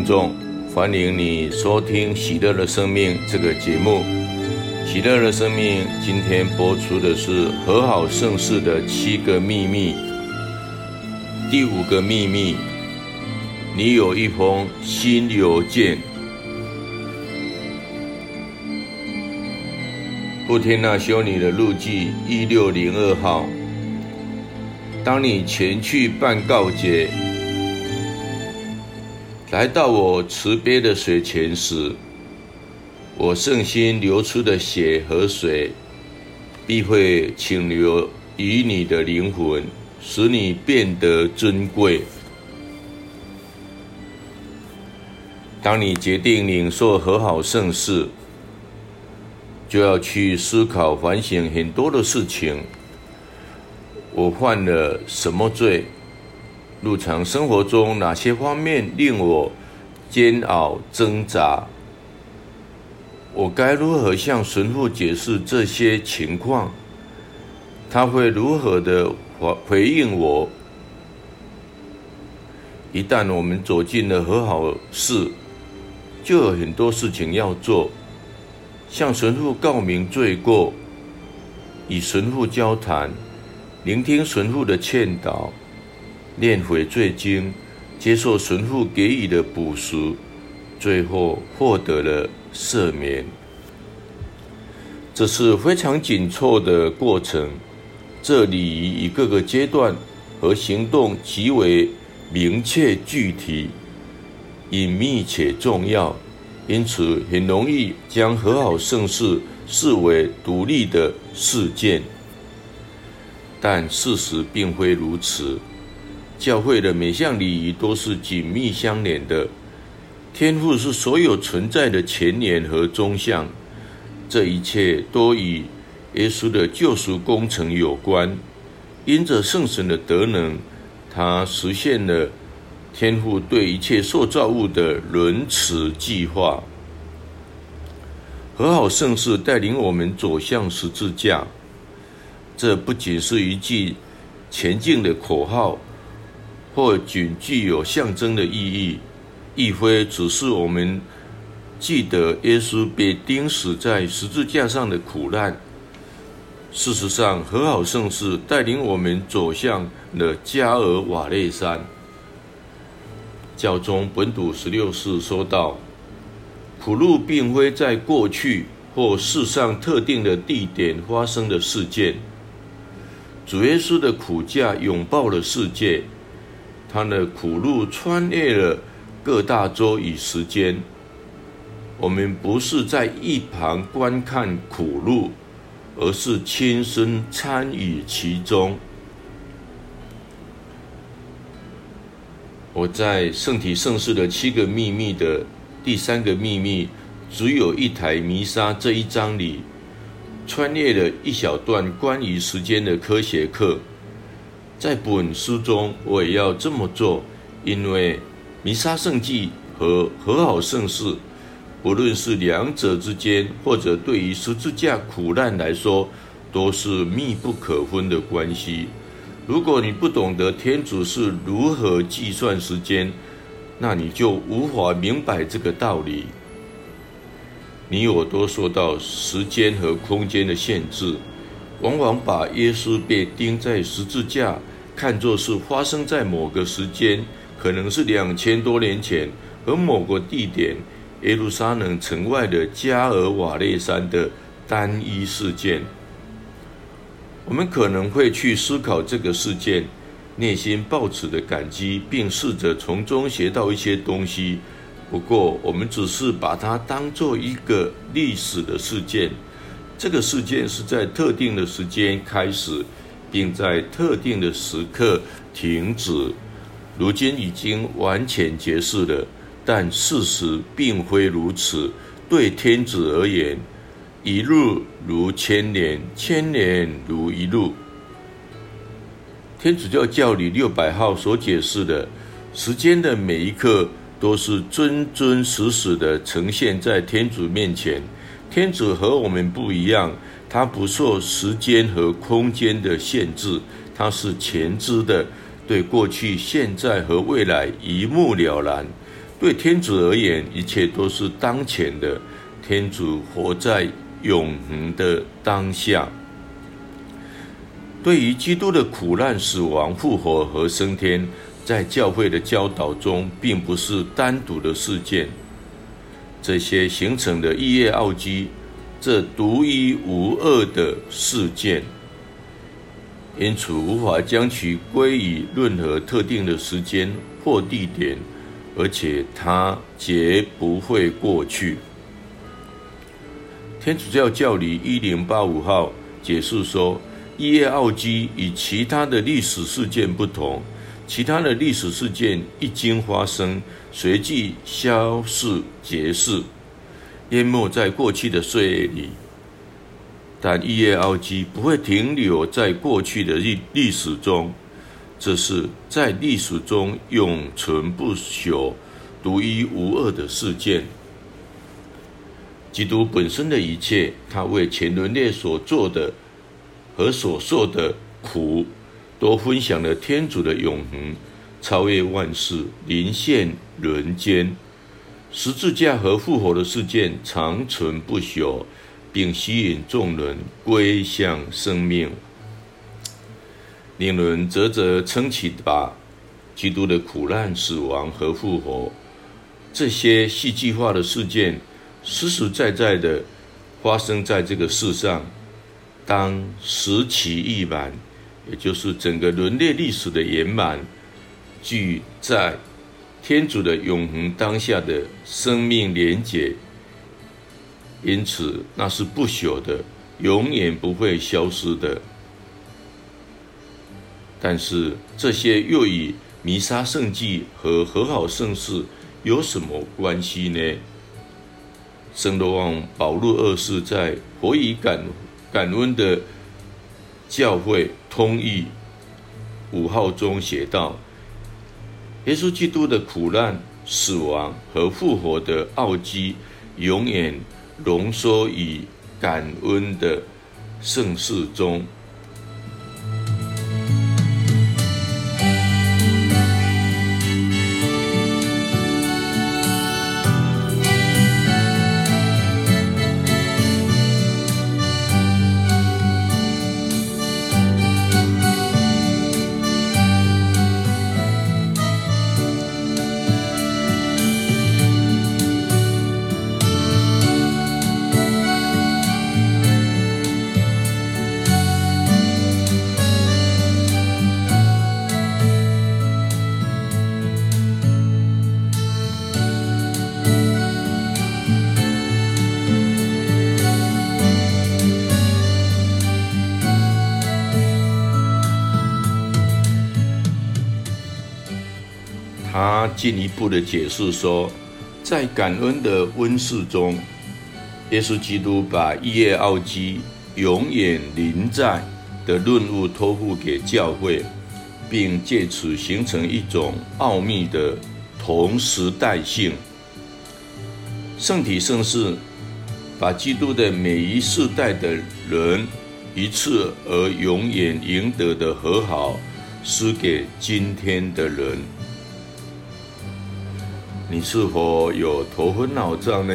听众，欢迎你收听《喜乐的生命》这个节目。《喜乐的生命》今天播出的是和好盛世的七个秘密。第五个秘密，你有一封新邮件。布天纳修女的路记一六零二号。当你前去办告解，来到我慈悲的水前时，我圣心流出的血和水，必会请流于你的灵魂。使你变得尊贵。当你决定领受和好圣事，就要去思考、反省很多的事情。我犯了什么罪？日常生活中哪些方面令我煎熬挣扎？我该如何向神父解释这些情况？他会如何的？回回应我。一旦我们走进了和好室，就有很多事情要做，向神父告明罪过，与神父交谈，聆听神父的劝导，念悔罪经，接受神父给予的补赎，最后获得了赦免。这是非常紧凑的过程。这礼仪以各个阶段和行动极为明确具体、隐秘且重要，因此很容易将和好圣事视为独立的事件。但事实并非如此，教会的每项礼仪都是紧密相连的。天赋是所有存在的前缘和中相，这一切都与耶稣的救赎工程有关，因着圣神的德能，他实现了天赋对一切受造物的仁慈计划。和好圣事带领我们走向十字架，这不仅是一句前进的口号，或仅具有象征的意义，亦非只是我们记得耶稣被钉死在十字架上的苦难。事实上，和好圣事带领我们走向了加尔瓦列山。教宗本笃十六世说道：“苦路并非在过去或世上特定的地点发生的事件。主耶稣的苦架拥抱了世界，他的苦路穿越了各大洲与时间。我们不是在一旁观看苦路。”而是亲身参与其中。我在圣体圣事的七个秘密的第三个秘密，只有一台弥撒这一章里，穿越了一小段关于时间的科学课。在本书中，我也要这么做，因为弥撒圣迹和和好圣事。不论是两者之间，或者对于十字架苦难来说，都是密不可分的关系。如果你不懂得天主是如何计算时间，那你就无法明白这个道理。你我都受到时间和空间的限制，往往把耶稣被钉在十字架看作是发生在某个时间，可能是两千多年前和某个地点。耶路撒冷城外的加尔瓦列山的单一事件，我们可能会去思考这个事件，内心抱持的感激，并试着从中学到一些东西。不过，我们只是把它当做一个历史的事件。这个事件是在特定的时间开始，并在特定的时刻停止。如今已经完全结束了。但事实并非如此。对天子而言，一日如千年，千年如一日。天主教教理六百号所解释的，时间的每一刻都是真真实实的呈现在天主面前。天主和我们不一样，他不受时间和空间的限制，他是全知的，对过去、现在和未来一目了然。对天主而言，一切都是当前的。天主活在永恒的当下。对于基督的苦难、死亡、复活和升天，在教会的教导中，并不是单独的事件。这些形成的异业奥基，这独一无二的事件，因此无法将其归于任何特定的时间或地点，而且它绝不会过去。天主教教理一零八五号解释说，异业奥基与其他的历史事件不同，其他的历史事件一经发生，随即消逝结束，淹没在过去的岁月里。但异业奥迹不会停留在过去的历历史中，这是在历史中永存不朽、独一无二的事件。基督本身的一切，他为全人类所做的和所受的苦，都分享了天主的永恒，超越万事，临现人间。十字架和复活的事件长存不朽，并吸引众人归向生命。令人啧啧称奇吧！基督的苦难、死亡和复活，这些戏剧化的事件。实实在在的发生在这个世上，当时期一满，也就是整个人类历史的圆满，具在天主的永恒当下的生命连结，因此那是不朽的，永远不会消失的。但是这些又与弥撒圣迹和和好圣事有什么关系呢？圣罗望保禄二世在活于感感恩的教会通义五号中写道：“耶稣基督的苦难、死亡和复活的奥迹，永远浓缩于感恩的盛世中。”进一步的解释说，在感恩的温室中，耶稣基督把异业奥基永远临在的任务托付给教会，并借此形成一种奥秘的同时代性。圣体圣事把基督的每一世代的人一次而永远赢得的和好，施给今天的人。你是否有头昏脑胀呢？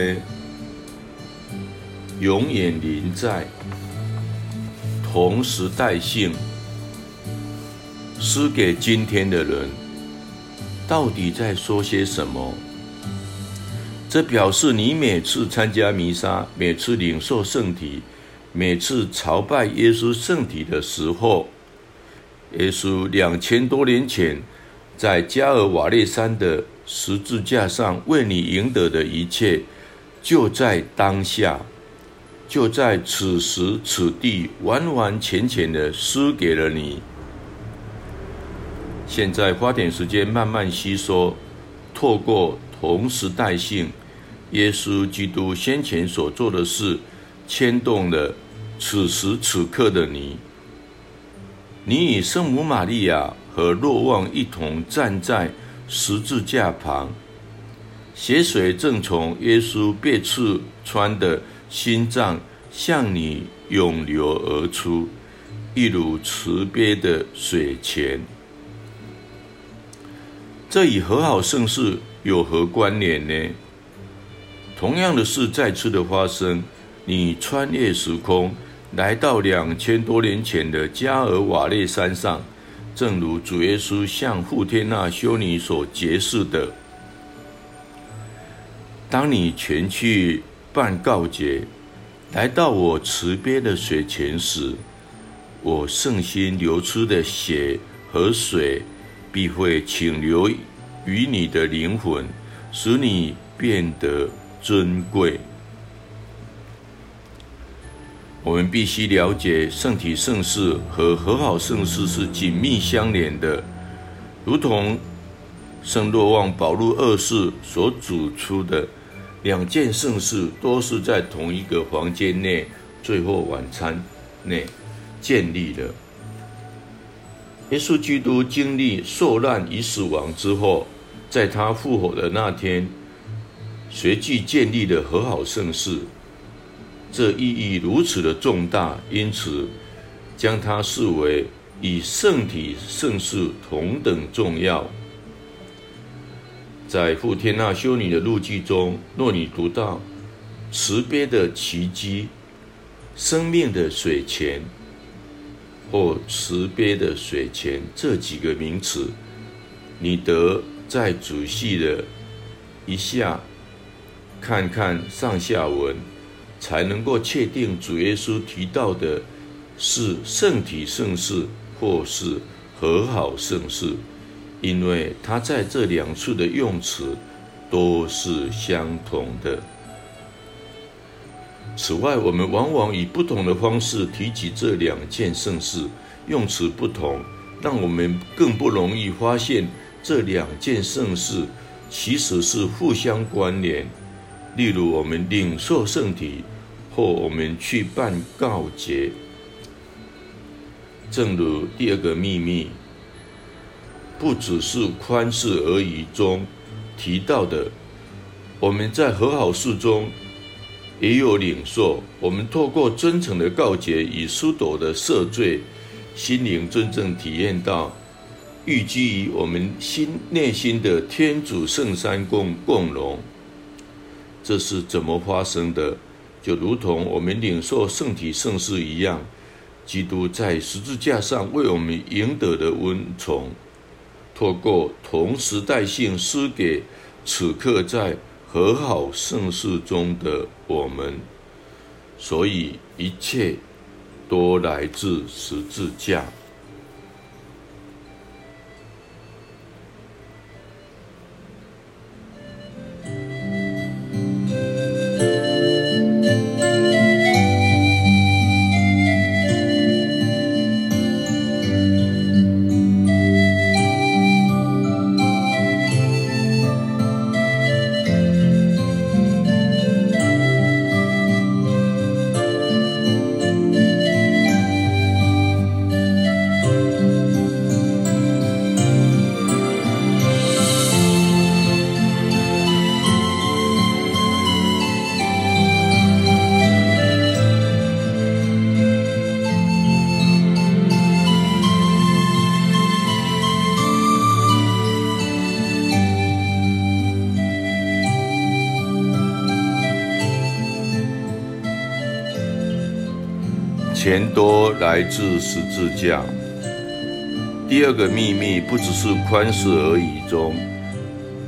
永远临在，同时代性，施给今天的人，到底在说些什么？这表示你每次参加弥撒，每次领受圣体，每次朝拜耶稣圣体的时候，耶稣两千多年前在加尔瓦略山的。十字架上为你赢得的一切，就在当下，就在此时此地，完完全全的施给了你。现在花点时间慢慢吸收，透过同时代性，耶稣基督先前所做的事，牵动了此时此刻的你。你与圣母玛利亚和若望一同站在。十字架旁，血水正从耶稣被刺穿的心脏向你涌流而出，一如慈悲的水泉。这与和好盛世有何关联呢？同样的事再次的发生，你穿越时空，来到两千多年前的加尔瓦列山上，正如主耶稣向傅天娜修女所揭示的。当你前去办告解，来到我池边的水前时，我圣心流出的血和水，必会请流于你的灵魂，使你变得尊贵。我们必须了解，圣体圣事和和好圣事是紧密相连的，如同圣若望保禄二世所指出的，两件圣事都是在同一个房间内，最后晚餐内建立的。耶稣基督经历受难与死亡之后，在他复活的那天，随即建立了和好圣事，这意义如此的重大，因此将它视为与圣体圣事同等重要。在傅天娜修女的日记中，若你读到慈悲的奇迹、生命的水泉或慈悲的水泉这几个名词，你得再仔细的一下看看上下文，才能够确定主耶稣提到的是圣体圣事或是和好圣事。因为他在这两处的用词都是相同的。此外，我们往往以不同的方式提起这两件圣事，用词不同，让我们更不容易发现这两件圣事其实是互相关联。例如，我们领受圣体，或我们去办告解，正如第二个秘密。不只是宽恕而已中提到的，我们在和好事中也有领受。我们透过真诚的告诫与苏朵的赦罪，心灵真正体验到寓居于我们心内心的天主圣三共共荣。这是怎么发生的？就如同我们领受圣体圣事一样，基督在十字架上为我们赢得的恩宠。透过同时代性施给此刻在和好圣事中的我们，所以一切都来自十字架。全都来自十字架。第二个秘密不只是宽恕而已中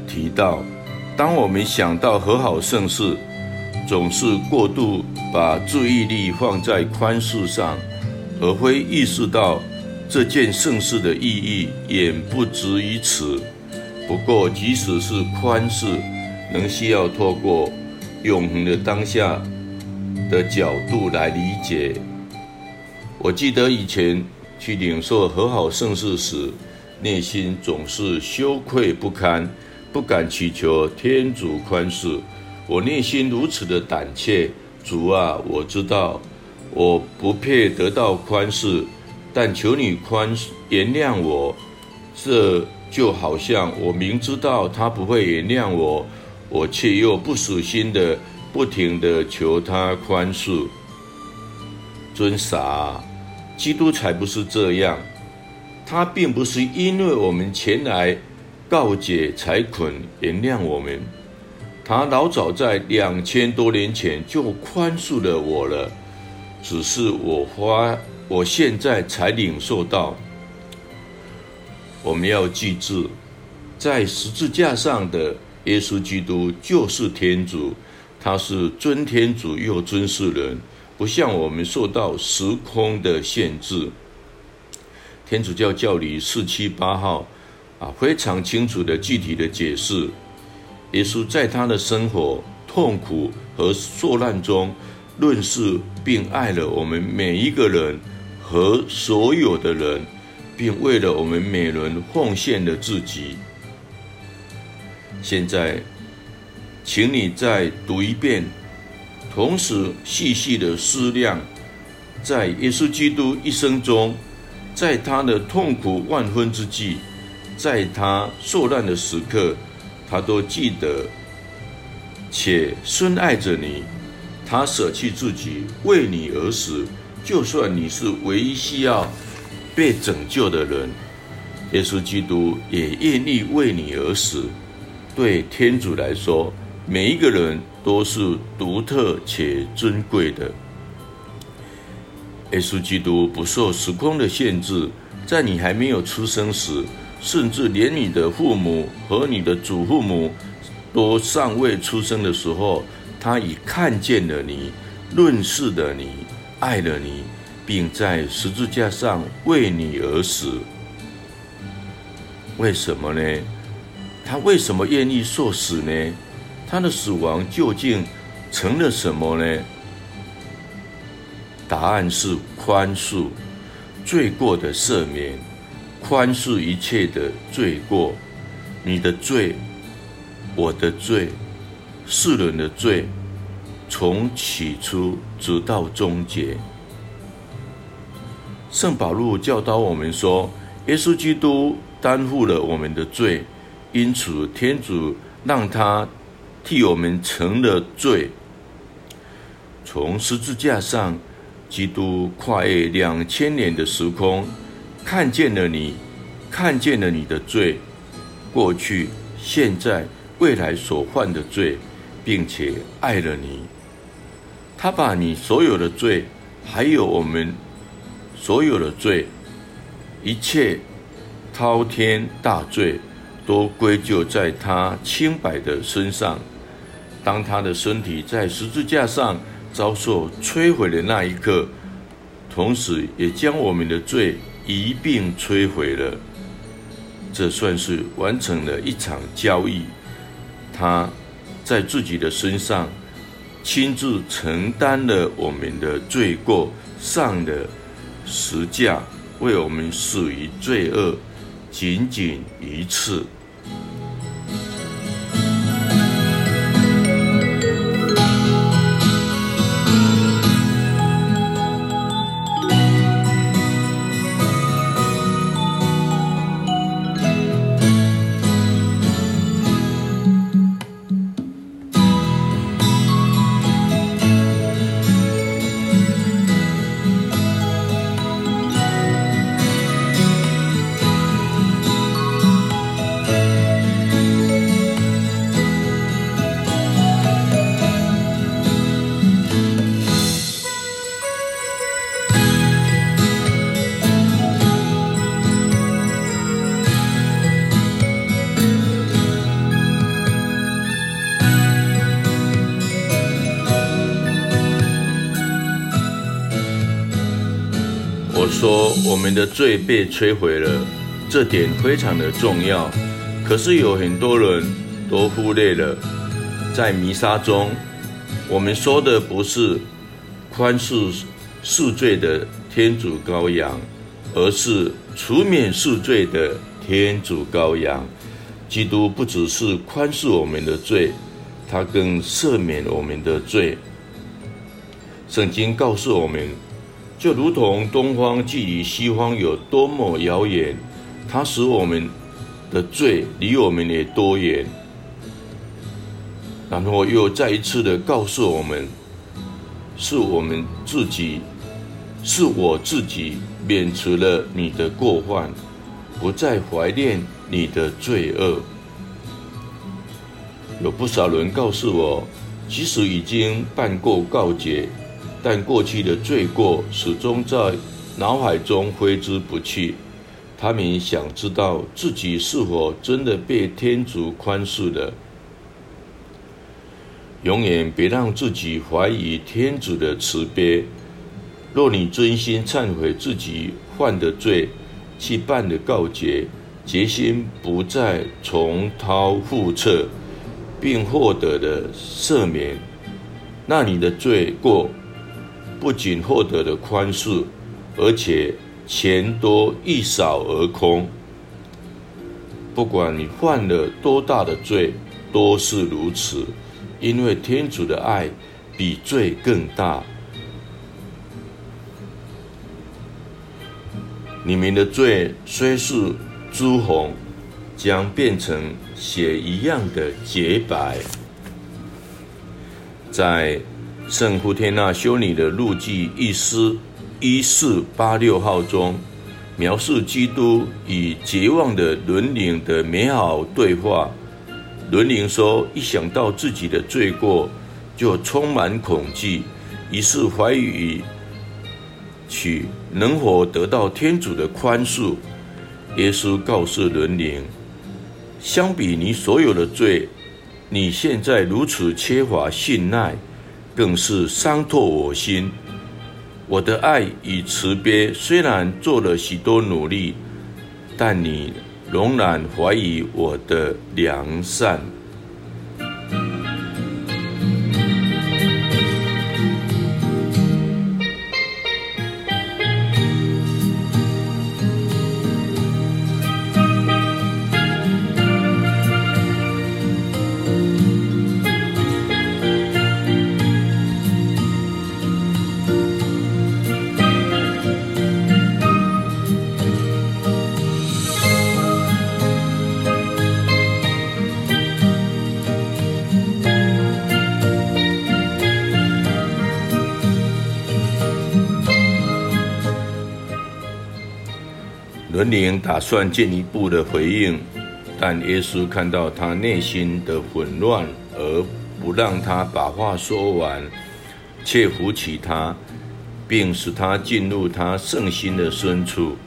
提到，当我们想到和好圣事，总是过度把注意力放在宽恕上，而非意识到这件圣事的意义远不止于此。不过，即使是宽恕，仍需要透过永恒的当下的角度来理解。我记得以前去领受和好圣事时，内心总是羞愧不堪，不敢祈求天主宽恕。我内心如此的胆怯，主啊，我知道我不配得到宽恕，但求你宽原谅我。这就好像我明知道他不会原谅我，我却又不死心的不停的求他宽恕。真傻，基督才不是这样。他并不是因为我们前来告解财捆，原谅我们。他老早在两千多年前就宽恕了我了，只是我花，我现在才领受到。我们要记住，在十字架上的耶稣基督就是天主，他是尊天主又尊世人，不像我们受到时空的限制。天主教教理四七八号啊，非常清楚的具体的解释，耶稣在他的生活、痛苦和受难中，认识并爱了我们每一个人和所有的人。并为了我们每人奉献了自己。现在，请你再读一遍，同时细细的思量，在耶稣基督一生中，在他的痛苦万分之际，在他受难的时刻，他都记得且深爱着你。他舍弃自己为你而死，就算你是唯一需要。被拯救的人，耶稣基督也愿意为你而死。对天主来说，每一个人都是独特且尊贵的。耶稣基督不受时空的限制，在你还没有出生时，甚至连你的父母和你的祖父母都尚未出生的时候，他已看见了你，认识了你，爱了你。并在十字架上为你而死。为什么呢？他为什么愿意受死呢？他的死亡究竟成了什么呢？答案是宽恕，罪过的赦免，宽恕一切的罪过。你的罪，我的罪，世人的罪，从起初直到终结。圣保禄教导我们说，耶稣基督担负了我们的罪，因此天主让他替我们成了罪。从十字架上，基督跨越两千年的时空，看见了你，看见了你的罪，过去、现在、未来所犯的罪，并且爱了你。他把你所有的罪，还有我们。所有的罪，一切滔天大罪，都归咎在他清白的身上。当他的身体在十字架上遭受摧毁的那一刻，同时也将我们的罪一并摧毁了。这算是完成了一场交易。他在自己的身上亲自承担了我们的罪过，上了。十架为我们死于罪恶，仅仅一次。我们的罪被摧毁了，这点非常的重要。可是有很多人都忽略了，在弥撒中，我们说的不是宽恕恕罪的天主羔羊，而是除免恕罪的天主羔羊。基督不只是宽恕我们的罪，他更赦免我们的罪。圣经告诉我们。就如同东方距离西方有多么遥远，它使我们的罪离我们也多远。然后又再一次的告诉我们，是我们自己，是我自己免除了你的过犯，不再怀念你的罪恶。有不少人告诉我，即使已经办过告解，但过去的罪过始终在脑海中挥之不去。他们想知道自己是否真的被天主宽恕了。永远别让自己怀疑天主的慈悲。若你真心忏悔自己犯的罪，去办的告解，决心不再重蹈覆辙，并获得的赦免，那你的罪过不仅获得了宽恕，而且钱多一扫而空。不管你犯了多大的罪，都是如此，因为天主的爱比罪更大。你们的罪虽是朱红，将变成血一样的洁白。在圣胡天那修女的路记一诗一四八六号中，描述基督与绝望的伦灵的美好对话。伦灵说：“一想到自己的罪过，就充满恐惧，于是怀疑。”取能否得到天主的宽恕？耶稣告诉伦灵：相比你所有的罪，你现在如此缺乏信赖，更是伤透我心。我的爱与慈悲虽然做了许多努力，但你仍然怀疑我的良善。伦灵打算进一步的回应，但耶稣看到他内心的混乱，而不让他把话说完，却扶起他，并使他进入他圣心的深处。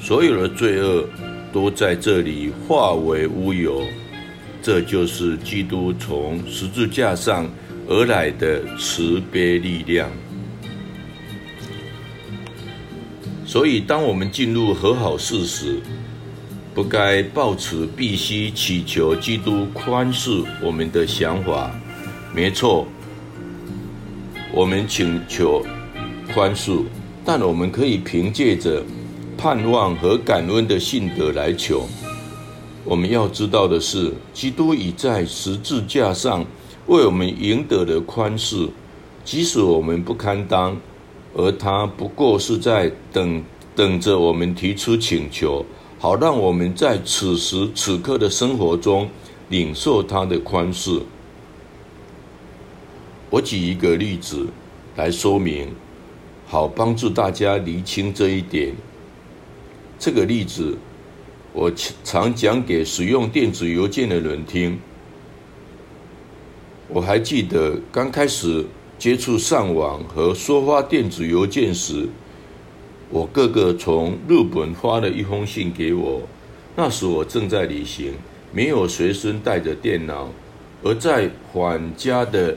所有的罪恶都在这里化为乌有。这就是基督从十字架上而来的慈悲力量。所以，当我们进入和好事时，不该抱持必须祈求基督宽恕我们的想法。没错，我们请求宽恕，但我们可以凭借着盼望和感恩的信德来求。我们要知道的是，基督已在十字架上为我们赢得了宽恕，即使我们不堪当。而他不过是在等等着我们提出请求，好让我们在此时此刻的生活中领受他的宽恕。我举一个例子来说明，好帮助大家厘清这一点。这个例子我常讲给使用电子邮件的人听。我还记得刚开始。接触上网和收发电子邮件时，我哥哥从日本发了一封信给我。那时我正在旅行，没有随身带着电脑。而在返家的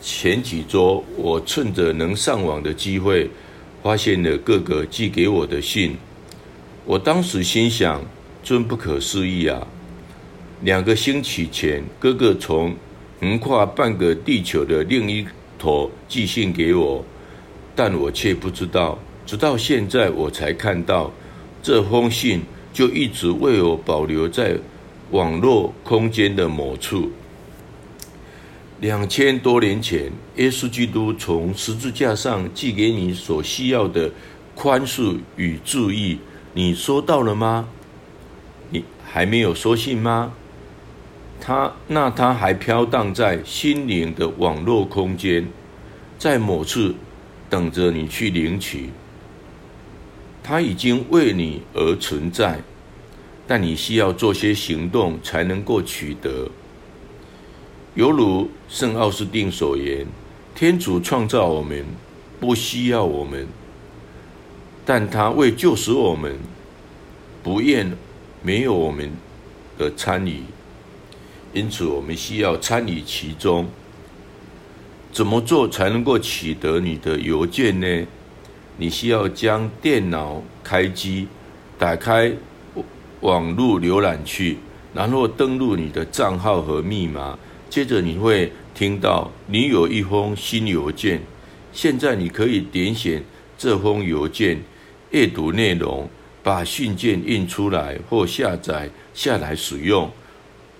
前几周，我趁着能上网的机会，发现了哥哥寄给我的信。我当时心想：真不可思议啊！两个星期前，哥哥从横跨半个地球的另一头寄信给我，但我却不知道，直到现在我才看到这封信就一直为我保留在网络空间的某处。两千多年前，耶稣基督从十字架上寄给你所需要的宽恕与注意，你收到了吗？你还没有收信吗？他那他还飘荡在心灵的网络空间，在某处等着你去领取。他已经为你而存在。但你需要做些行动才能够取得。犹如圣奥斯定所言：“天主创造我们，不需要我们，但他为救赎我们，不愿没有我们的参与。因此，我们需要参与其中。怎么做才能够取得你的邮件呢？你需要将电脑开机，打开。”网络浏览器，然后登录你的账号和密码，接着你会听到你有一封新邮件。现在你可以点选这封邮件，阅读内容，把信件印出来或下载下来使用。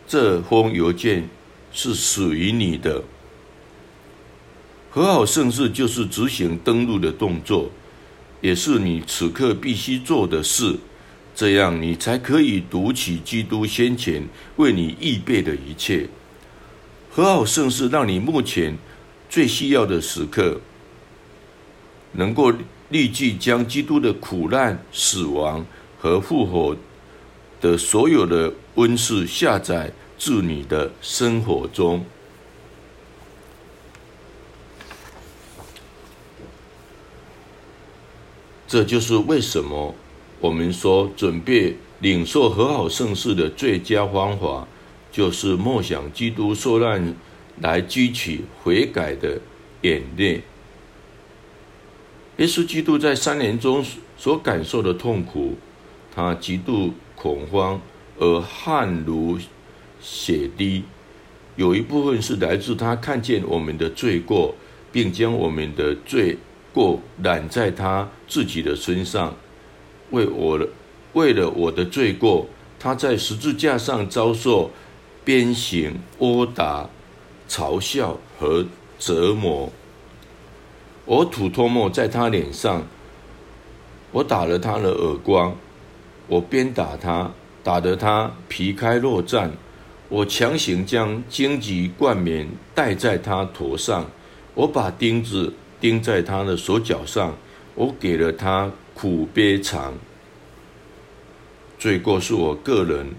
这封邮件是属于你的。和好圣事就是执行登录的动作，也是你此刻必须做的事。这样，你才可以读取基督先前为你预备的一切。和好圣事让你目前最需要的时刻，能够立即将基督的苦难、死亡和复活的所有的温室下载至你的生活中。这就是为什么。我们说，准备领受和好盛世的最佳方法，就是默想基督受难来激起悔改的眼泪。耶稣基督在三年中所感受的痛苦，他极度恐慌而汗如血滴，有一部分是来自他看见我们的罪过，并将我们的罪过揽在他自己的身上。为我的，为了我的罪过，他在十字架上遭受鞭刑、殴打、嘲笑和折磨。我吐唾沫在他脸上，我打了他的耳光，我鞭打他，打得他皮开肉绽。我强行将荆棘冠冕戴在他头上，我把钉子钉在他的手脚上，我给了他。苦悲长，罪过是我个人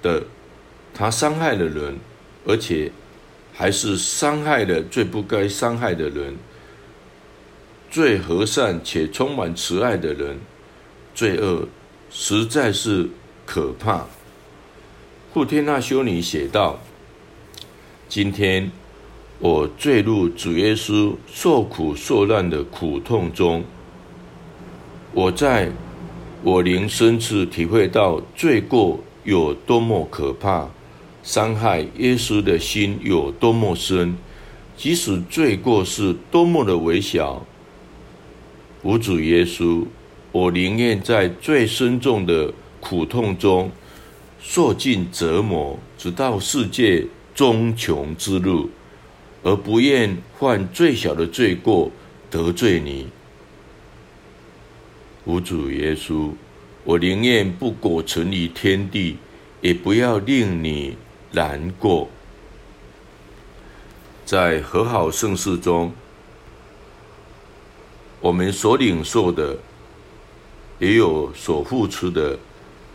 的，他伤害了人，而且还是伤害了最不该伤害的人，最和善且充满慈爱的人，罪恶实在是可怕。傅天娜修女写道：“今天我坠入主耶稣受苦受难的苦痛中。”我在我灵深处体会到罪过有多么可怕，伤害耶稣的心有多么深。即使罪过是多么的微小，无主耶稣，我宁愿在最深重的苦痛中受尽折磨，直到世界终穷之日，而不愿犯最小的罪过得罪你。无主耶稣，我宁愿不苟存于天地，也不要令你难过。在和好盛世中，我们所领受的，也有所付出的。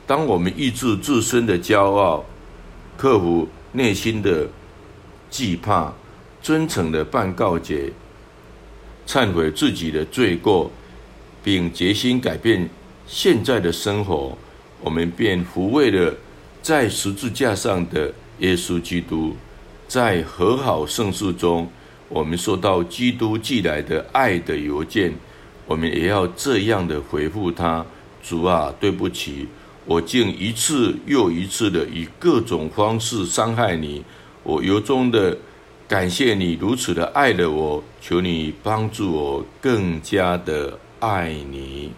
当我们抑制自身的骄傲，克服内心的惧怕，真诚的办告解，忏悔自己的罪过。并决心改变现在的生活，我们便抚慰了在十字架上的耶稣基督。在和好圣事中，我们收到基督寄来的爱的邮件，我们也要这样的回复他：主啊，对不起，我竟一次又一次的以各种方式伤害你。我由衷的感谢你如此的爱了我，求你帮助我更加的。爱你。